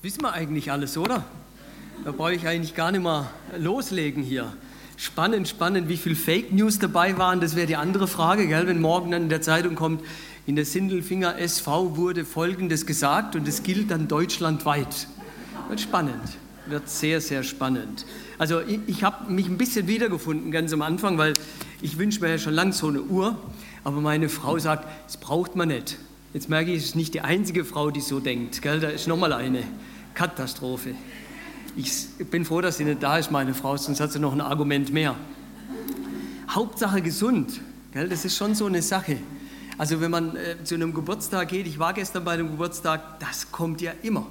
Das wissen wir eigentlich alles, oder? Da brauche ich eigentlich gar nicht mal loslegen hier. Spannend, spannend, wie viel Fake News dabei waren, das wäre die andere Frage, gell? wenn morgen dann in der Zeitung kommt, in der Sindelfinger SV wurde Folgendes gesagt und es gilt dann deutschlandweit. Wird spannend, wird sehr, sehr spannend. Also ich, ich habe mich ein bisschen wiedergefunden ganz am Anfang, weil ich wünsche mir ja schon lange so eine Uhr, aber meine Frau sagt, das braucht man nicht. Jetzt merke ich, es ist nicht die einzige Frau, die so denkt. Gell? Da ist nochmal eine Katastrophe. Ich bin froh, dass sie nicht da ist, meine Frau, sonst hat sie noch ein Argument mehr. Hauptsache gesund. Gell? Das ist schon so eine Sache. Also wenn man äh, zu einem Geburtstag geht, ich war gestern bei einem Geburtstag, das kommt ja immer.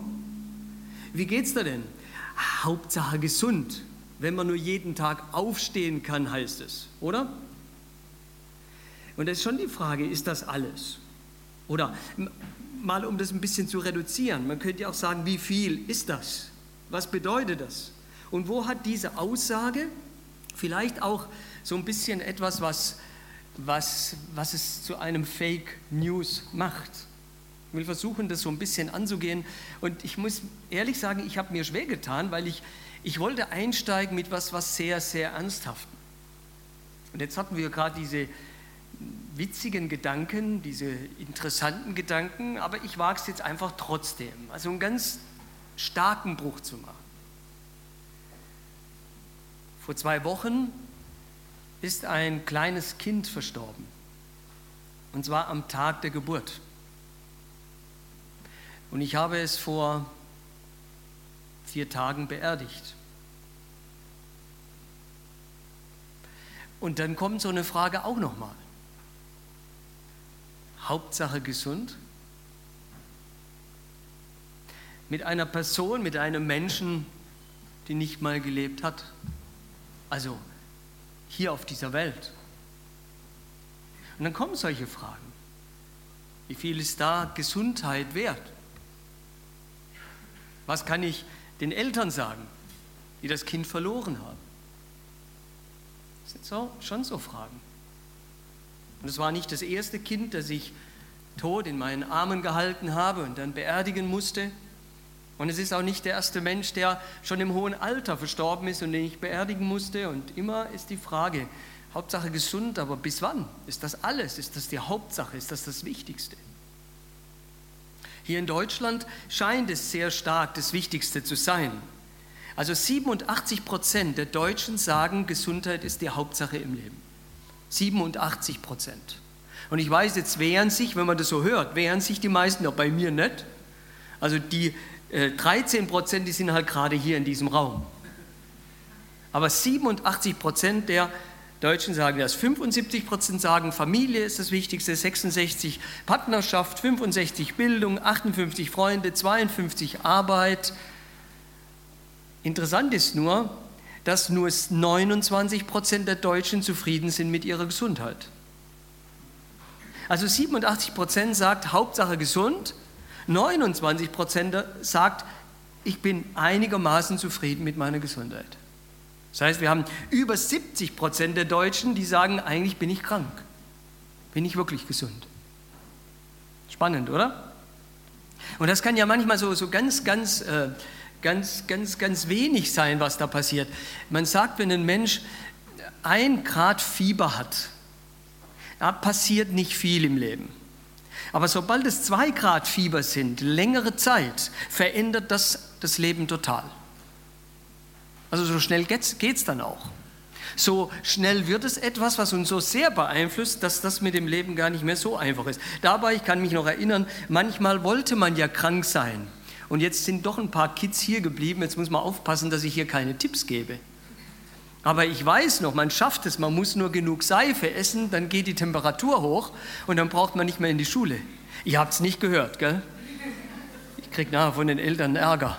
Wie geht's da denn? Hauptsache gesund. Wenn man nur jeden Tag aufstehen kann, heißt es, oder? Und das ist schon die Frage, ist das alles? Oder mal um das ein bisschen zu reduzieren, man könnte ja auch sagen, wie viel ist das? Was bedeutet das? Und wo hat diese Aussage vielleicht auch so ein bisschen etwas, was, was, was es zu einem Fake News macht? Ich will versuchen, das so ein bisschen anzugehen. Und ich muss ehrlich sagen, ich habe mir schwer getan, weil ich, ich wollte einsteigen mit was, was sehr, sehr ernsthaften. Und jetzt hatten wir gerade diese witzigen Gedanken, diese interessanten Gedanken, aber ich wage es jetzt einfach trotzdem. Also einen ganz starken Bruch zu machen. Vor zwei Wochen ist ein kleines Kind verstorben. Und zwar am Tag der Geburt. Und ich habe es vor vier Tagen beerdigt. Und dann kommt so eine Frage auch nochmal. Hauptsache gesund? Mit einer Person, mit einem Menschen, die nicht mal gelebt hat. Also hier auf dieser Welt. Und dann kommen solche Fragen. Wie viel ist da Gesundheit wert? Was kann ich den Eltern sagen, die das Kind verloren haben? Das sind so, schon so Fragen. Und es war nicht das erste Kind, das ich tot in meinen Armen gehalten habe und dann beerdigen musste. Und es ist auch nicht der erste Mensch, der schon im hohen Alter verstorben ist und den ich beerdigen musste. Und immer ist die Frage, Hauptsache gesund, aber bis wann? Ist das alles? Ist das die Hauptsache? Ist das das Wichtigste? Hier in Deutschland scheint es sehr stark das Wichtigste zu sein. Also 87 Prozent der Deutschen sagen, Gesundheit ist die Hauptsache im Leben. 87 Prozent. Und ich weiß, jetzt wehren sich, wenn man das so hört, wehren sich die meisten, ja bei mir nicht. Also die äh, 13 Prozent, die sind halt gerade hier in diesem Raum. Aber 87 Prozent der Deutschen sagen das. 75 Prozent sagen, Familie ist das Wichtigste, 66 Partnerschaft, 65 Bildung, 58 Freunde, 52 Arbeit. Interessant ist nur, dass nur 29 Prozent der Deutschen zufrieden sind mit ihrer Gesundheit. Also 87 Prozent sagt Hauptsache gesund, 29 Prozent sagt, ich bin einigermaßen zufrieden mit meiner Gesundheit. Das heißt, wir haben über 70 Prozent der Deutschen, die sagen, eigentlich bin ich krank, bin ich wirklich gesund. Spannend, oder? Und das kann ja manchmal so, so ganz, ganz äh, ganz, ganz, ganz wenig sein, was da passiert. Man sagt, wenn ein Mensch ein Grad Fieber hat, da passiert nicht viel im Leben. Aber sobald es zwei Grad Fieber sind, längere Zeit, verändert das das Leben total. Also so schnell geht es dann auch. So schnell wird es etwas, was uns so sehr beeinflusst, dass das mit dem Leben gar nicht mehr so einfach ist. Dabei, ich kann mich noch erinnern, manchmal wollte man ja krank sein. Und jetzt sind doch ein paar Kids hier geblieben. Jetzt muss man aufpassen, dass ich hier keine Tipps gebe. Aber ich weiß noch, man schafft es, man muss nur genug Seife essen, dann geht die Temperatur hoch und dann braucht man nicht mehr in die Schule. Ihr habt es nicht gehört, gell? Ich kriege nachher von den Eltern Ärger.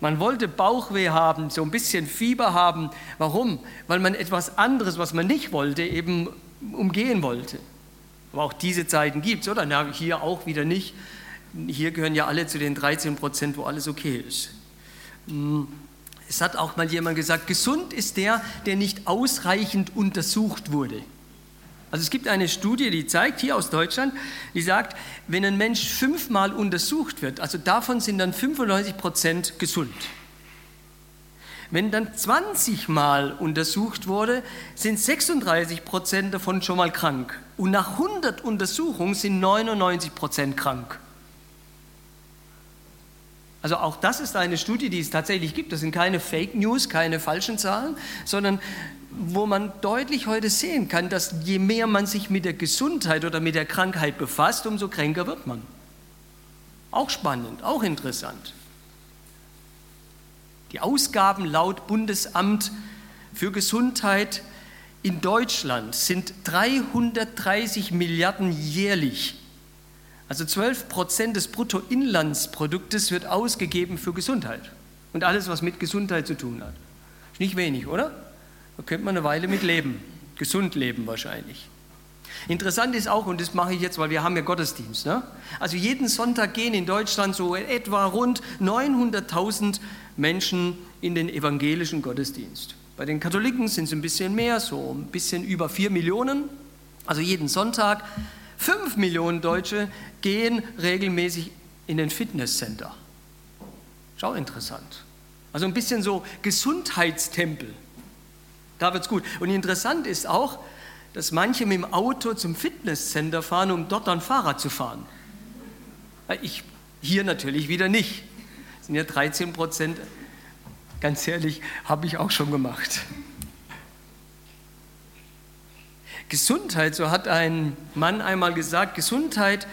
Man wollte Bauchweh haben, so ein bisschen Fieber haben. Warum? Weil man etwas anderes, was man nicht wollte, eben umgehen wollte. Aber auch diese Zeiten gibt es, oder? Na, hier auch wieder nicht hier gehören ja alle zu den 13 Prozent, wo alles okay ist. Hm. Es hat auch mal jemand gesagt, gesund ist der, der nicht ausreichend untersucht wurde. Also es gibt eine Studie, die zeigt, hier aus Deutschland, die sagt, wenn ein Mensch fünfmal untersucht wird, also davon sind dann 95 Prozent gesund. Wenn dann 20 Mal untersucht wurde, sind 36 Prozent davon schon mal krank. Und nach 100 Untersuchungen sind 99 Prozent krank. Also auch das ist eine Studie, die es tatsächlich gibt. Das sind keine Fake News, keine falschen Zahlen, sondern wo man deutlich heute sehen kann, dass je mehr man sich mit der Gesundheit oder mit der Krankheit befasst, umso kränker wird man. Auch spannend, auch interessant. Die Ausgaben laut Bundesamt für Gesundheit in Deutschland sind 330 Milliarden jährlich. Also 12 Prozent des Bruttoinlandsproduktes wird ausgegeben für Gesundheit und alles, was mit Gesundheit zu tun hat. Ist nicht wenig, oder? Da könnte man eine Weile mit leben, gesund leben wahrscheinlich. Interessant ist auch, und das mache ich jetzt, weil wir haben ja Gottesdienst. Ne? Also jeden Sonntag gehen in Deutschland so etwa rund 900.000 Menschen in den evangelischen Gottesdienst. Bei den Katholiken sind es ein bisschen mehr, so ein bisschen über 4 Millionen. Also jeden Sonntag. 5 Millionen Deutsche gehen regelmäßig in den Fitnesscenter. Schau interessant. Also ein bisschen so Gesundheitstempel. Da wird es gut. Und interessant ist auch, dass manche mit dem Auto zum Fitnesscenter fahren, um dort dann Fahrrad zu fahren. Ich hier natürlich wieder nicht. Das sind ja 13 Prozent. Ganz ehrlich, habe ich auch schon gemacht. Gesundheit, so hat ein Mann einmal gesagt, Gesundheit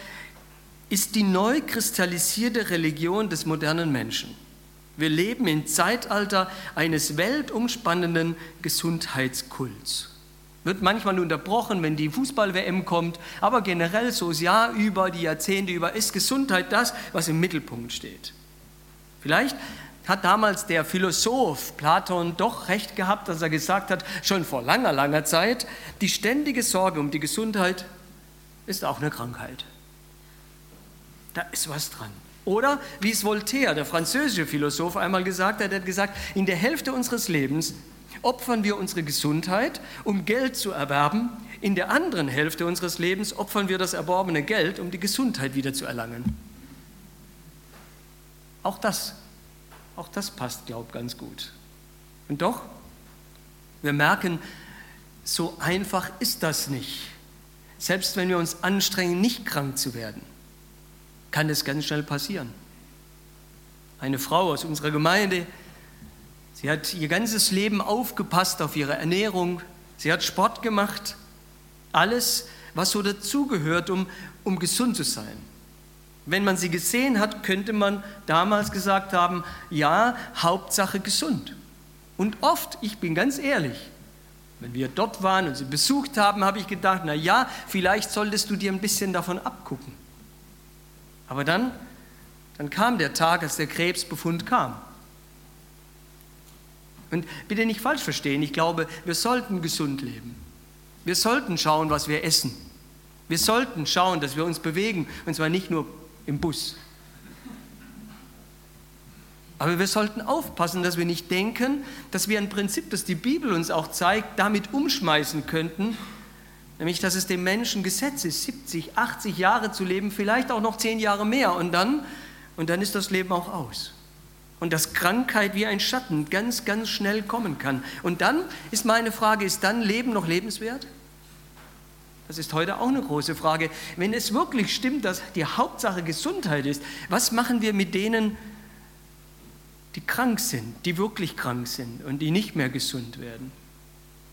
ist die neu kristallisierte Religion des modernen Menschen. Wir leben im Zeitalter eines weltumspannenden Gesundheitskults. Wird manchmal unterbrochen, wenn die Fußball-WM kommt, aber generell so das Jahr über, die Jahrzehnte über, ist Gesundheit das, was im Mittelpunkt steht. Vielleicht hat damals der Philosoph Platon doch recht gehabt, als er gesagt hat, schon vor langer, langer Zeit, die ständige Sorge um die Gesundheit ist auch eine Krankheit. Da ist was dran. Oder wie es Voltaire, der französische Philosoph, einmal gesagt hat, er hat gesagt, in der Hälfte unseres Lebens opfern wir unsere Gesundheit, um Geld zu erwerben. In der anderen Hälfte unseres Lebens opfern wir das erworbene Geld, um die Gesundheit wieder zu erlangen. Auch das, auch das passt, glaube ich, ganz gut. Und doch, wir merken, so einfach ist das nicht. Selbst wenn wir uns anstrengen, nicht krank zu werden kann es ganz schnell passieren. Eine Frau aus unserer Gemeinde, sie hat ihr ganzes Leben aufgepasst auf ihre Ernährung, sie hat Sport gemacht, alles, was so dazugehört, um, um gesund zu sein. Wenn man sie gesehen hat, könnte man damals gesagt haben, ja, Hauptsache gesund. Und oft, ich bin ganz ehrlich, wenn wir dort waren und sie besucht haben, habe ich gedacht, na ja, vielleicht solltest du dir ein bisschen davon abgucken. Aber dann, dann kam der Tag, als der Krebsbefund kam. Und bitte nicht falsch verstehen, ich glaube, wir sollten gesund leben. Wir sollten schauen, was wir essen. Wir sollten schauen, dass wir uns bewegen, und zwar nicht nur im Bus. Aber wir sollten aufpassen, dass wir nicht denken, dass wir ein Prinzip, das die Bibel uns auch zeigt, damit umschmeißen könnten Nämlich, dass es dem Menschen Gesetz ist, 70, 80 Jahre zu leben, vielleicht auch noch 10 Jahre mehr. Und dann, und dann ist das Leben auch aus. Und dass Krankheit wie ein Schatten ganz, ganz schnell kommen kann. Und dann ist meine Frage, ist dann Leben noch lebenswert? Das ist heute auch eine große Frage. Wenn es wirklich stimmt, dass die Hauptsache Gesundheit ist, was machen wir mit denen, die krank sind, die wirklich krank sind und die nicht mehr gesund werden?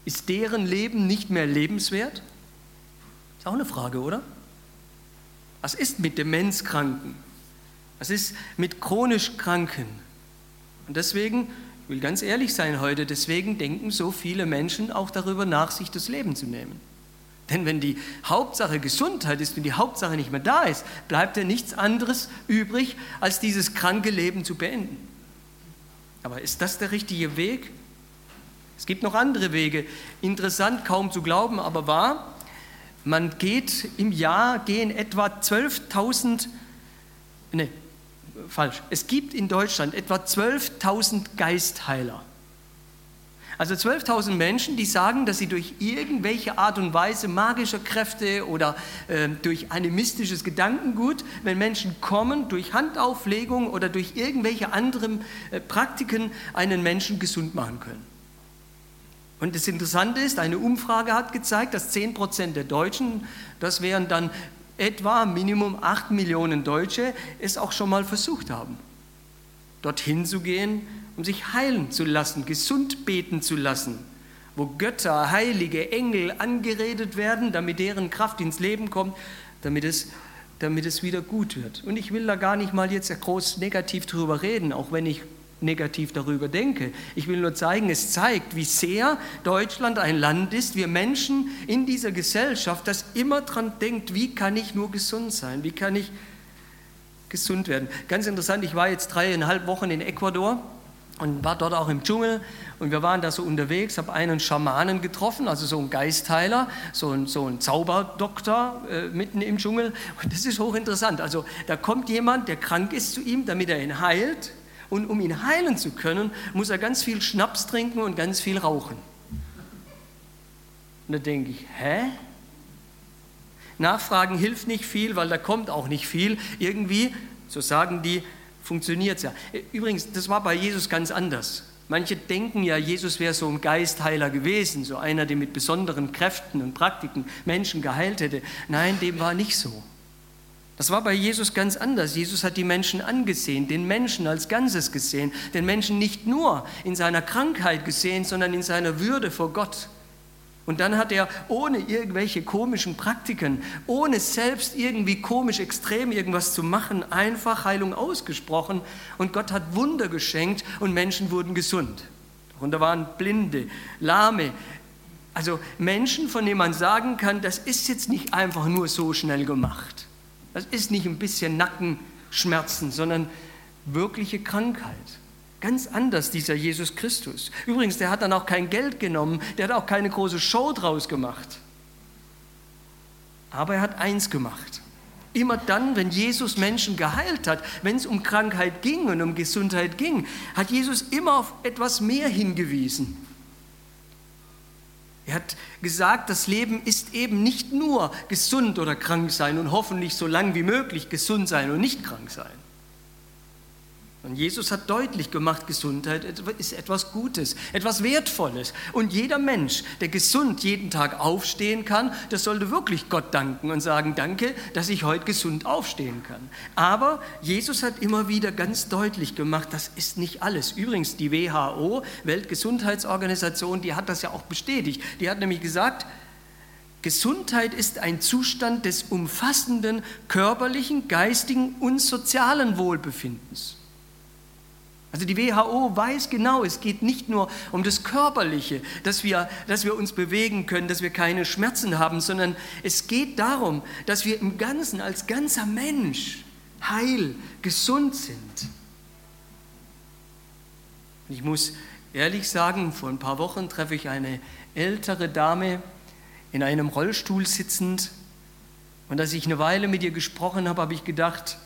Ist deren Leben nicht mehr lebenswert? Ist auch eine Frage, oder? Was ist mit Demenzkranken? Was ist mit chronisch Kranken? Und deswegen, ich will ganz ehrlich sein heute, deswegen denken so viele Menschen auch darüber nach, sich das Leben zu nehmen. Denn wenn die Hauptsache Gesundheit ist und die Hauptsache nicht mehr da ist, bleibt ja nichts anderes übrig, als dieses kranke Leben zu beenden. Aber ist das der richtige Weg? Es gibt noch andere Wege. Interessant, kaum zu glauben, aber wahr. Man geht im Jahr, gehen etwa 12.000, ne, falsch, es gibt in Deutschland etwa 12.000 Geistheiler. Also 12.000 Menschen, die sagen, dass sie durch irgendwelche Art und Weise magischer Kräfte oder äh, durch animistisches Gedankengut, wenn Menschen kommen, durch Handauflegung oder durch irgendwelche anderen äh, Praktiken einen Menschen gesund machen können. Und das Interessante ist, eine Umfrage hat gezeigt, dass 10 Prozent der Deutschen, das wären dann etwa Minimum 8 Millionen Deutsche, es auch schon mal versucht haben, dorthin zu gehen um sich heilen zu lassen, gesund beten zu lassen, wo Götter, Heilige, Engel angeredet werden, damit deren Kraft ins Leben kommt, damit es, damit es wieder gut wird. Und ich will da gar nicht mal jetzt groß negativ drüber reden, auch wenn ich negativ darüber denke. Ich will nur zeigen, es zeigt, wie sehr Deutschland ein Land ist, wir Menschen in dieser Gesellschaft, das immer daran denkt, wie kann ich nur gesund sein, wie kann ich gesund werden. Ganz interessant, ich war jetzt dreieinhalb Wochen in Ecuador und war dort auch im Dschungel und wir waren da so unterwegs, habe einen Schamanen getroffen, also so einen Geistheiler, so einen, so Zauberdoktor äh, mitten im Dschungel und das ist hochinteressant. Also da kommt jemand, der krank ist zu ihm, damit er ihn heilt und um ihn heilen zu können, muss er ganz viel Schnaps trinken und ganz viel rauchen. Und da denke ich, hä? Nachfragen hilft nicht viel, weil da kommt auch nicht viel. Irgendwie, so sagen die, funktioniert es ja. Übrigens, das war bei Jesus ganz anders. Manche denken ja, Jesus wäre so ein Geistheiler gewesen, so einer, der mit besonderen Kräften und Praktiken Menschen geheilt hätte. Nein, dem war nicht so. Das war bei Jesus ganz anders. Jesus hat die Menschen angesehen, den Menschen als Ganzes gesehen, den Menschen nicht nur in seiner Krankheit gesehen, sondern in seiner Würde vor Gott. Und dann hat er ohne irgendwelche komischen Praktiken, ohne selbst irgendwie komisch extrem irgendwas zu machen, einfach Heilung ausgesprochen und Gott hat Wunder geschenkt und Menschen wurden gesund. Darunter waren Blinde, Lahme, also Menschen, von denen man sagen kann, das ist jetzt nicht einfach nur so schnell gemacht. Das ist nicht ein bisschen Nackenschmerzen, sondern wirkliche Krankheit. Ganz anders, dieser Jesus Christus. Übrigens, der hat dann auch kein Geld genommen, der hat auch keine große Show draus gemacht. Aber er hat eins gemacht. Immer dann, wenn Jesus Menschen geheilt hat, wenn es um Krankheit ging und um Gesundheit ging, hat Jesus immer auf etwas mehr hingewiesen. Er hat gesagt, das Leben ist eben nicht nur gesund oder krank sein und hoffentlich so lang wie möglich gesund sein und nicht krank sein. Und Jesus hat deutlich gemacht, Gesundheit ist etwas Gutes, etwas Wertvolles. Und jeder Mensch, der gesund jeden Tag aufstehen kann, das sollte wirklich Gott danken und sagen, danke, dass ich heute gesund aufstehen kann. Aber Jesus hat immer wieder ganz deutlich gemacht, das ist nicht alles. Übrigens, die WHO, Weltgesundheitsorganisation, die hat das ja auch bestätigt. Die hat nämlich gesagt, Gesundheit ist ein Zustand des umfassenden körperlichen, geistigen und sozialen Wohlbefindens. Also die WHO weiß genau, es geht nicht nur um das Körperliche, dass wir, dass wir uns bewegen können, dass wir keine Schmerzen haben, sondern es geht darum, dass wir im Ganzen als ganzer Mensch heil, gesund sind. Ich muss ehrlich sagen, vor ein paar Wochen treffe ich eine ältere Dame in einem Rollstuhl sitzend und als ich eine Weile mit ihr gesprochen habe, habe ich gedacht,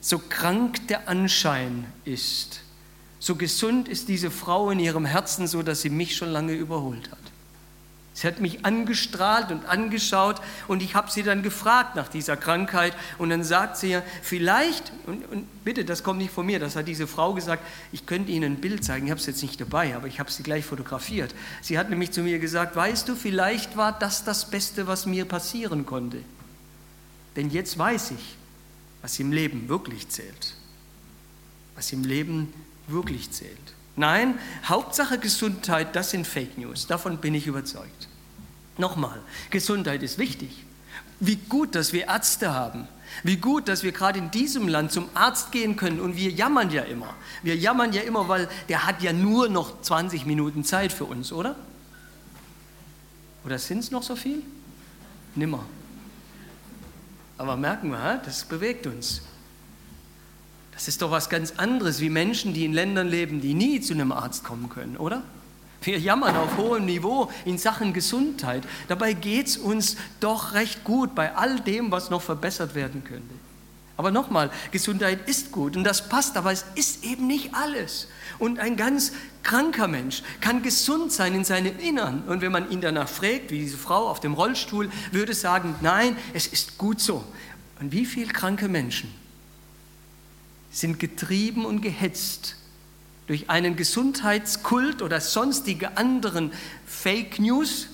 so krank der Anschein ist, so gesund ist diese Frau in ihrem Herzen, so dass sie mich schon lange überholt hat. Sie hat mich angestrahlt und angeschaut und ich habe sie dann gefragt nach dieser Krankheit und dann sagt sie ja, vielleicht, und, und, bitte, das kommt nicht von mir, das hat diese Frau gesagt, ich könnte Ihnen ein Bild zeigen, ich habe es jetzt nicht dabei, aber ich habe sie gleich fotografiert. Sie hat nämlich zu mir gesagt, weißt du, vielleicht war das das Beste, was mir passieren konnte. Denn jetzt weiß ich, was im Leben wirklich zählt. Was im Leben wirklich zählt. Nein, Hauptsache Gesundheit, das sind Fake News. Davon bin ich überzeugt. Nochmal, Gesundheit ist wichtig. Wie gut, dass wir Ärzte haben. Wie gut, dass wir gerade in diesem Land zum Arzt gehen können. Und wir jammern ja immer. Wir jammern ja immer, weil der hat ja nur noch 20 Minuten Zeit für uns, oder? Oder sind es noch so viel? Nimmer. Aber merken wir, das bewegt uns. Das ist doch was ganz anderes wie Menschen, die in Ländern leben, die nie zu einem Arzt kommen können, oder? Wir jammern auf hohem Niveau in Sachen Gesundheit. Dabei geht es uns doch recht gut bei all dem, was noch verbessert werden könnte. Aber nochmal, Gesundheit ist gut und das passt, aber es ist eben nicht alles. Und ein ganz kranker Mensch kann gesund sein in seinem Innern. Und wenn man ihn danach fragt, wie diese Frau auf dem Rollstuhl, würde sagen, nein, es ist gut so. Und wie viele kranke Menschen sind getrieben und gehetzt durch einen Gesundheitskult oder sonstige anderen Fake News.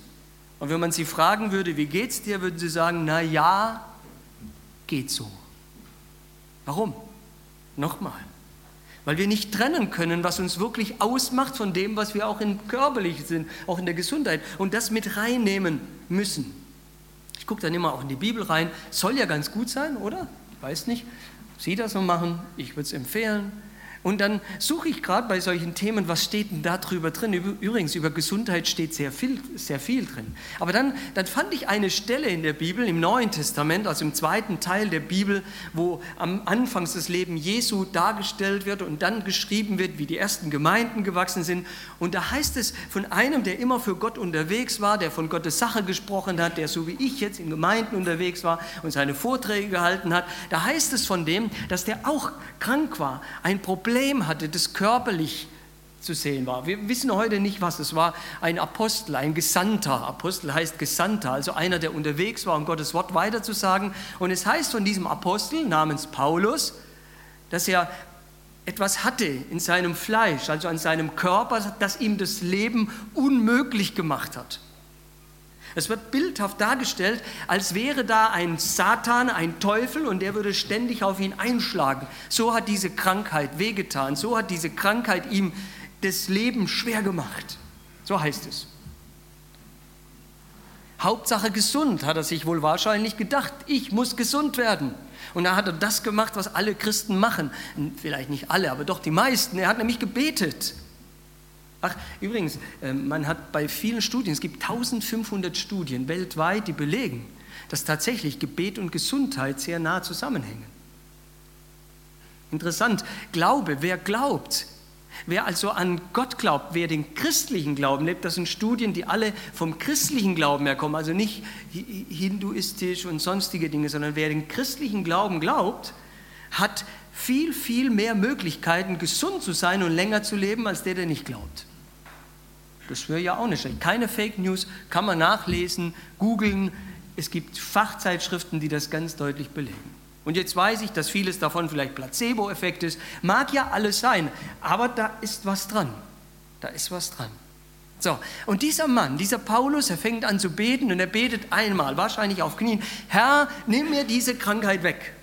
Und wenn man sie fragen würde, wie geht's dir, würden sie sagen, na ja, geht so. Warum? Nochmal. Weil wir nicht trennen können, was uns wirklich ausmacht von dem, was wir auch in körperlich sind, auch in der Gesundheit und das mit reinnehmen müssen. Ich gucke dann immer auch in die Bibel rein. Soll ja ganz gut sein, oder? Ich weiß nicht. Sie das so machen, ich würde es empfehlen. Und dann suche ich gerade bei solchen Themen, was steht denn da drüber drin? Übrigens, über Gesundheit steht sehr viel, sehr viel drin. Aber dann, dann fand ich eine Stelle in der Bibel, im Neuen Testament, also im zweiten Teil der Bibel, wo am Anfang des Lebens Jesu dargestellt wird und dann geschrieben wird, wie die ersten Gemeinden gewachsen sind. Und da heißt es von einem, der immer für Gott unterwegs war, der von Gottes Sache gesprochen hat, der so wie ich jetzt in Gemeinden unterwegs war und seine Vorträge gehalten hat, da heißt es von dem, dass der auch krank war, ein Problem Problem hatte, das körperlich zu sehen war. Wir wissen heute nicht, was es war. Ein Apostel, ein Gesandter. Apostel heißt Gesandter, also einer, der unterwegs war, um Gottes Wort weiterzusagen. Und es heißt von diesem Apostel namens Paulus, dass er etwas hatte in seinem Fleisch, also an seinem Körper, das ihm das Leben unmöglich gemacht hat. Es wird bildhaft dargestellt, als wäre da ein Satan, ein Teufel und der würde ständig auf ihn einschlagen. So hat diese Krankheit wehgetan, so hat diese Krankheit ihm das Leben schwer gemacht. So heißt es. Hauptsache gesund, hat er sich wohl wahrscheinlich gedacht. Ich muss gesund werden. Und da hat er das gemacht, was alle Christen machen. Vielleicht nicht alle, aber doch die meisten. Er hat nämlich gebetet. Ach, übrigens, ähm, man hat bei vielen Studien, es gibt 1500 Studien weltweit, die belegen, dass tatsächlich Gebet und Gesundheit sehr nah zusammenhängen. Interessant, Glaube, wer glaubt, wer also an Gott glaubt, wer den christlichen Glauben lebt, das sind Studien, die alle vom christlichen Glauben herkommen, also nicht hinduistisch und sonstige Dinge, sondern wer den christlichen Glauben glaubt, hat viel, viel mehr Möglichkeiten, gesund zu sein und länger zu leben, als der, der nicht glaubt. Das wäre ja auch nicht schlecht. Keine Fake News, kann man nachlesen, googeln. Es gibt Fachzeitschriften, die das ganz deutlich belegen. Und jetzt weiß ich, dass vieles davon vielleicht Placebo-Effekt ist. Mag ja alles sein, aber da ist was dran. Da ist was dran. So, und dieser Mann, dieser Paulus, er fängt an zu beten und er betet einmal, wahrscheinlich auf Knien, Herr, nimm mir diese Krankheit weg.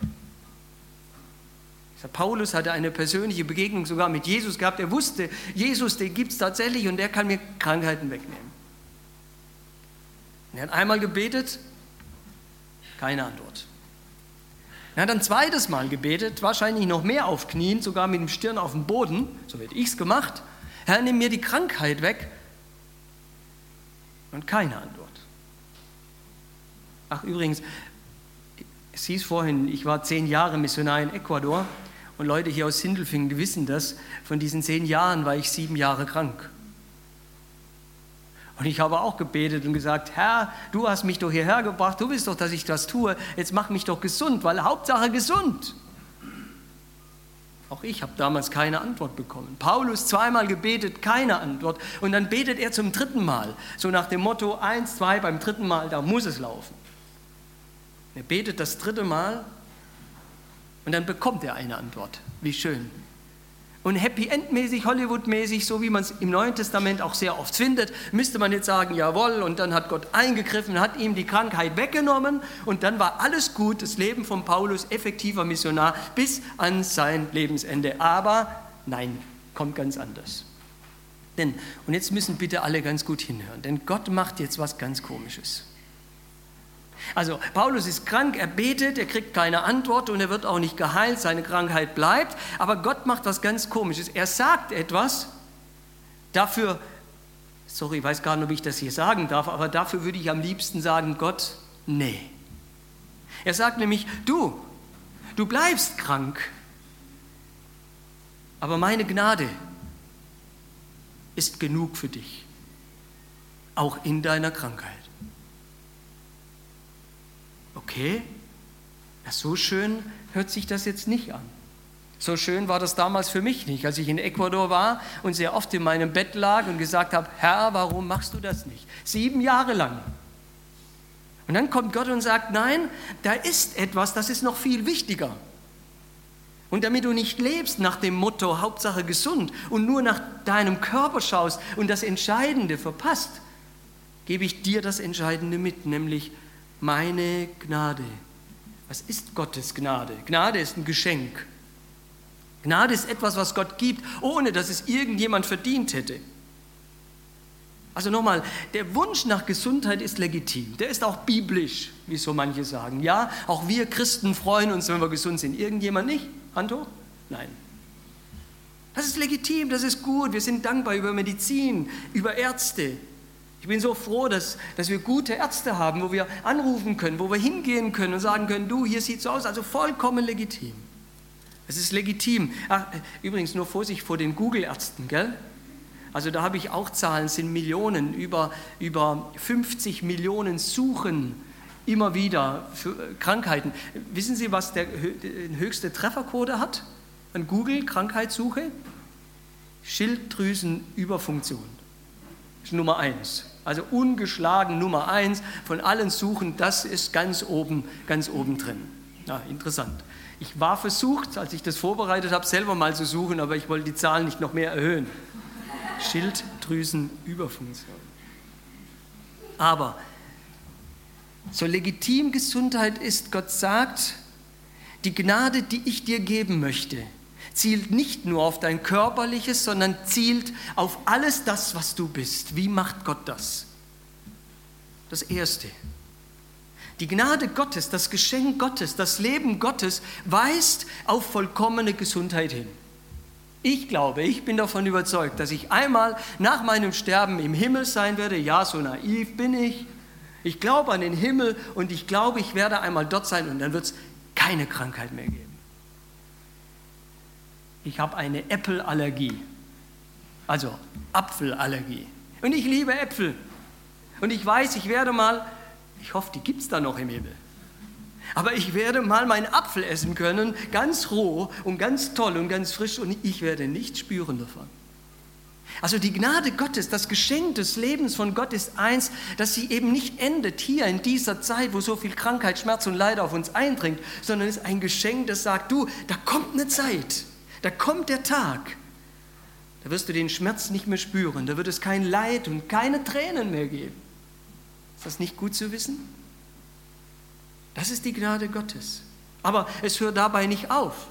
Paulus hatte eine persönliche Begegnung sogar mit Jesus gehabt. Er wusste, Jesus, den gibt es tatsächlich und der kann mir Krankheiten wegnehmen. er hat einmal gebetet, keine Antwort. Er hat ein zweites Mal gebetet, wahrscheinlich noch mehr auf Knien, sogar mit dem Stirn auf dem Boden, so hätte ich es gemacht. Herr, nimm mir die Krankheit weg. Und keine Antwort. Ach übrigens, es hieß vorhin, ich war zehn Jahre Missionar in Ecuador und Leute hier aus Sindelfingen, die wissen das, von diesen zehn Jahren war ich sieben Jahre krank. Und ich habe auch gebetet und gesagt, Herr, du hast mich doch hierher gebracht, du willst doch, dass ich das tue, jetzt mach mich doch gesund, weil Hauptsache gesund. Auch ich habe damals keine Antwort bekommen. Paulus zweimal gebetet, keine Antwort. Und dann betet er zum dritten Mal. So nach dem Motto, eins, zwei, beim dritten Mal, da muss es laufen. Er betet das dritte Mal und dann bekommt er eine Antwort. Wie schön. Und Happy End-mäßig, Hollywood-mäßig, so wie man es im Neuen Testament auch sehr oft findet, müsste man jetzt sagen, jawohl, und dann hat Gott eingegriffen, hat ihm die Krankheit weggenommen und dann war alles gut, das Leben von Paulus, effektiver Missionar, bis an sein Lebensende. Aber nein, kommt ganz anders. Denn, und jetzt müssen bitte alle ganz gut hinhören, denn Gott macht jetzt was ganz Komisches. Also Paulus ist krank, er betet, er kriegt keine Antwort und er wird auch nicht geheilt, seine Krankheit bleibt. Aber Gott macht was ganz Komisches. Er sagt etwas, dafür, sorry, ich weiß gar nicht, ob ich das hier sagen darf, aber dafür würde ich am liebsten sagen, Gott, nee. Er sagt nämlich, du, du bleibst krank, aber meine Gnade ist genug für dich, auch in deiner Krankheit. Okay? So schön hört sich das jetzt nicht an. So schön war das damals für mich nicht, als ich in Ecuador war und sehr oft in meinem Bett lag und gesagt habe, Herr, warum machst du das nicht? Sieben Jahre lang. Und dann kommt Gott und sagt, nein, da ist etwas, das ist noch viel wichtiger. Und damit du nicht lebst nach dem Motto Hauptsache gesund und nur nach deinem Körper schaust und das Entscheidende verpasst, gebe ich dir das Entscheidende mit, nämlich meine Gnade. Was ist Gottes Gnade? Gnade ist ein Geschenk. Gnade ist etwas, was Gott gibt, ohne dass es irgendjemand verdient hätte. Also nochmal, der Wunsch nach Gesundheit ist legitim. Der ist auch biblisch, wie so manche sagen. Ja, auch wir Christen freuen uns, wenn wir gesund sind. Irgendjemand nicht? Anto? Nein. Das ist legitim, das ist gut. Wir sind dankbar über Medizin, über Ärzte. Ich bin so froh, dass, dass wir gute Ärzte haben, wo wir anrufen können, wo wir hingehen können und sagen können, du, hier sieht so aus. Also vollkommen legitim. Es ist legitim. Ach, übrigens nur Vorsicht vor den Google-Ärzten, gell? Also da habe ich auch Zahlen, sind Millionen, über, über 50 Millionen Suchen immer wieder für äh, Krankheiten. Wissen Sie, was der höchste Trefferquote hat an Google-Krankheitssuche? Schilddrüsenüberfunktion. Das ist Nummer eins. Also ungeschlagen Nummer eins von allen Suchen, das ist ganz oben, ganz oben drin. Ja, interessant. Ich war versucht, als ich das vorbereitet habe, selber mal zu suchen, aber ich wollte die Zahlen nicht noch mehr erhöhen. Schilddrüsenüberfunktion. Aber so legitim Gesundheit ist, Gott sagt, die Gnade, die ich dir geben möchte, zielt nicht nur auf dein körperliches, sondern zielt auf alles das, was du bist. Wie macht Gott das? Das Erste. Die Gnade Gottes, das Geschenk Gottes, das Leben Gottes weist auf vollkommene Gesundheit hin. Ich glaube, ich bin davon überzeugt, dass ich einmal nach meinem Sterben im Himmel sein werde. Ja, so naiv bin ich. Ich glaube an den Himmel und ich glaube, ich werde einmal dort sein und dann wird es keine Krankheit mehr geben. Ich habe eine Äpfelallergie, also Apfelallergie. Und ich liebe Äpfel. Und ich weiß, ich werde mal, ich hoffe, die gibt es da noch im Himmel. Aber ich werde mal meinen Apfel essen können, ganz roh und ganz toll und ganz frisch und ich werde nichts spüren davon. Also die Gnade Gottes, das Geschenk des Lebens von Gott ist eins, dass sie eben nicht endet hier in dieser Zeit, wo so viel Krankheit, Schmerz und Leid auf uns eindringt, sondern ist ein Geschenk, das sagt, du, da kommt eine Zeit, da kommt der Tag, da wirst du den Schmerz nicht mehr spüren, da wird es kein Leid und keine Tränen mehr geben. Ist das nicht gut zu wissen? Das ist die Gnade Gottes. Aber es hört dabei nicht auf.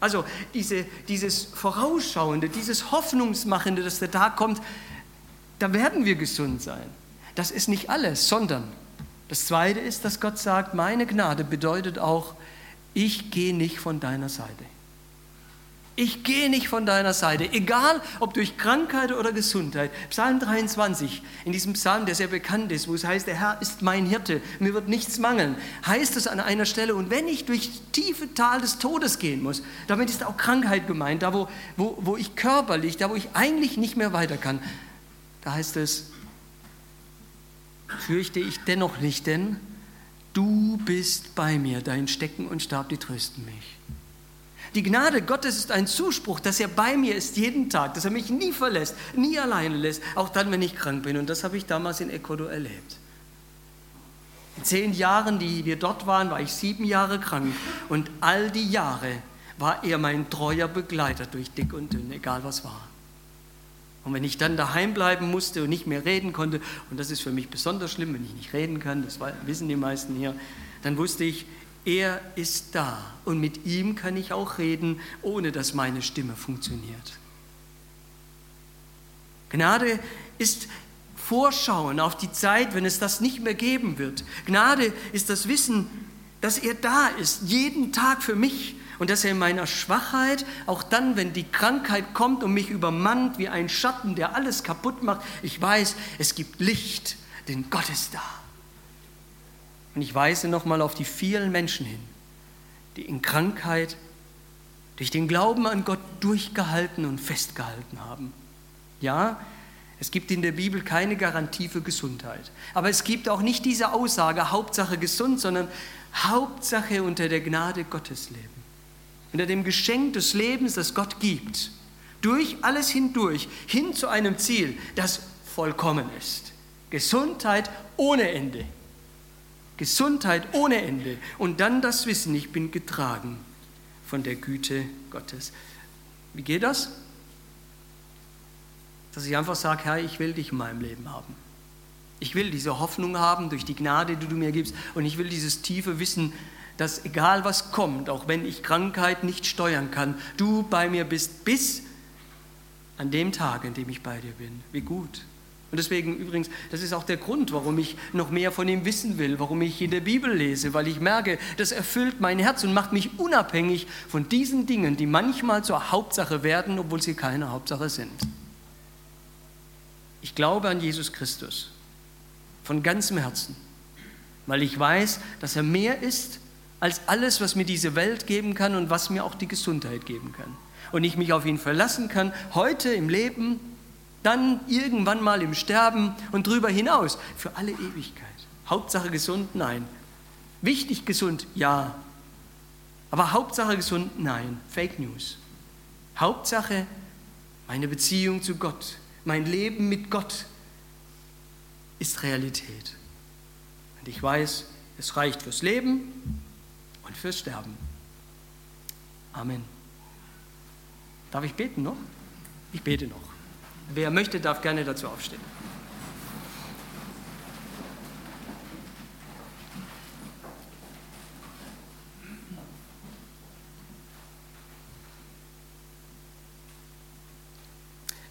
Also diese, dieses Vorausschauende, dieses Hoffnungsmachende, dass der Tag kommt, da werden wir gesund sein. Das ist nicht alles, sondern das Zweite ist, dass Gott sagt, meine Gnade bedeutet auch, ich gehe nicht von deiner Seite. Ich gehe nicht von deiner Seite, egal ob durch Krankheit oder Gesundheit. Psalm 23, in diesem Psalm, der sehr bekannt ist, wo es heißt, der Herr ist mein Hirte, mir wird nichts mangeln, heißt es an einer Stelle, und wenn ich durch tiefe Tal des Todes gehen muss, damit ist auch Krankheit gemeint, da wo, wo, wo ich körperlich, da wo ich eigentlich nicht mehr weiter kann, da heißt es, fürchte ich dennoch nicht, denn du bist bei mir, dein Stecken und Stab, die trösten mich. Die Gnade Gottes ist ein Zuspruch, dass er bei mir ist jeden Tag, dass er mich nie verlässt, nie alleine lässt, auch dann, wenn ich krank bin. Und das habe ich damals in Ecuador erlebt. In zehn Jahren, die wir dort waren, war ich sieben Jahre krank. Und all die Jahre war er mein treuer Begleiter durch dick und dünn, egal was war. Und wenn ich dann daheim bleiben musste und nicht mehr reden konnte, und das ist für mich besonders schlimm, wenn ich nicht reden kann, das wissen die meisten hier, dann wusste ich, er ist da und mit ihm kann ich auch reden, ohne dass meine Stimme funktioniert. Gnade ist Vorschauen auf die Zeit, wenn es das nicht mehr geben wird. Gnade ist das Wissen, dass er da ist, jeden Tag für mich und dass er in meiner Schwachheit, auch dann, wenn die Krankheit kommt und mich übermannt wie ein Schatten, der alles kaputt macht, ich weiß, es gibt Licht, denn Gott ist da. Und ich weise nochmal auf die vielen Menschen hin, die in Krankheit durch den Glauben an Gott durchgehalten und festgehalten haben. Ja, Es gibt in der Bibel keine Garantie für Gesundheit. Aber es gibt auch nicht diese Aussage, Hauptsache gesund, sondern Hauptsache unter der Gnade Gottes leben. Unter dem Geschenk des Lebens, das Gott gibt. Durch alles hindurch, hin zu einem Ziel, das vollkommen ist. Gesundheit ohne Ende. Gesundheit ohne Ende. Und dann das Wissen, ich bin getragen von der Güte Gottes. Wie geht das? Dass ich einfach sage, Herr, ich will dich in meinem Leben haben. Ich will diese Hoffnung haben durch die Gnade, die du mir gibst. Und ich will dieses tiefe Wissen, dass egal was kommt, auch wenn ich Krankheit nicht steuern kann, du bei mir bist bis an dem Tag, an dem ich bei dir bin. Wie gut. Und deswegen übrigens, das ist auch der Grund, warum ich noch mehr von ihm wissen will, warum ich in der Bibel lese, weil ich merke, das erfüllt mein Herz und macht mich unabhängig von diesen Dingen, die manchmal zur Hauptsache werden, obwohl sie keine Hauptsache sind. Ich glaube an Jesus Christus von ganzem Herzen, weil ich weiß, dass er mehr ist als alles, was mir diese Welt geben kann und was mir auch die Gesundheit geben kann. Und ich mich auf ihn verlassen kann, heute im Leben dann irgendwann mal im Sterben und darüber hinaus, für alle Ewigkeit. Hauptsache gesund? Nein. Wichtig gesund? Ja. Aber Hauptsache gesund? Nein. Fake News. Hauptsache meine Beziehung zu Gott, mein Leben mit Gott ist Realität. Und ich weiß, es reicht fürs Leben und fürs Sterben. Amen. Darf ich beten noch? Ich bete noch. Wer möchte, darf gerne dazu aufstehen.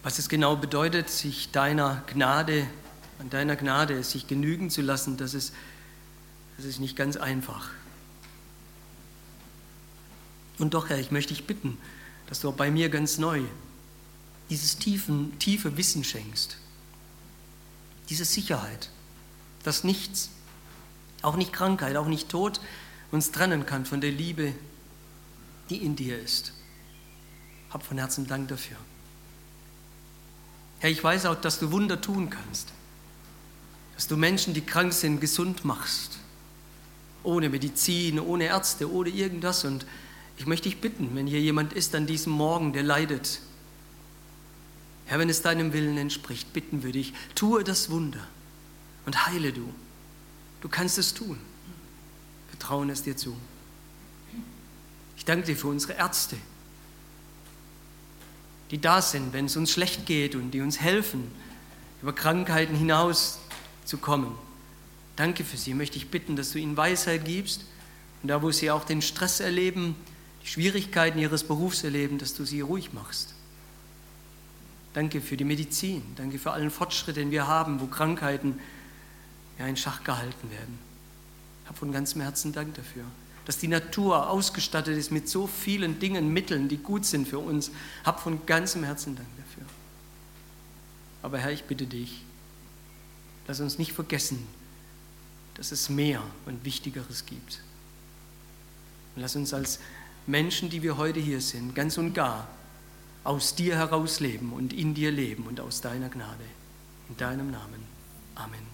Was es genau bedeutet, sich deiner Gnade, an deiner Gnade, sich genügen zu lassen, das ist, das ist nicht ganz einfach. Und doch, Herr, ich möchte dich bitten, dass du auch bei mir ganz neu dieses tiefen, tiefe Wissen schenkst. Diese Sicherheit, dass nichts, auch nicht Krankheit, auch nicht Tod uns trennen kann von der Liebe, die in dir ist. Hab von Herzen Dank dafür. Herr, ich weiß auch, dass du Wunder tun kannst, dass du Menschen, die krank sind, gesund machst, ohne Medizin, ohne Ärzte, ohne irgendwas. Und ich möchte dich bitten, wenn hier jemand ist an diesem Morgen, der leidet, Herr, wenn es deinem Willen entspricht, bitten wir dich, tue das Wunder und heile du. Du kannst es tun. Wir trauen es dir zu. Ich danke dir für unsere Ärzte, die da sind, wenn es uns schlecht geht und die uns helfen, über Krankheiten hinaus zu kommen. Danke für sie. Möchte ich bitten, dass du ihnen Weisheit gibst und da, wo sie auch den Stress erleben, die Schwierigkeiten ihres Berufs erleben, dass du sie ruhig machst. Danke für die Medizin. Danke für allen Fortschritt, den wir haben, wo Krankheiten ja, in Schach gehalten werden. Ich habe von ganzem Herzen Dank dafür, dass die Natur ausgestattet ist mit so vielen Dingen, Mitteln, die gut sind für uns. Ich habe von ganzem Herzen Dank dafür. Aber Herr, ich bitte dich, lass uns nicht vergessen, dass es mehr und Wichtigeres gibt. Und lass uns als Menschen, die wir heute hier sind, ganz und gar aus dir heraus leben und in dir leben und aus deiner Gnade. In deinem Namen. Amen.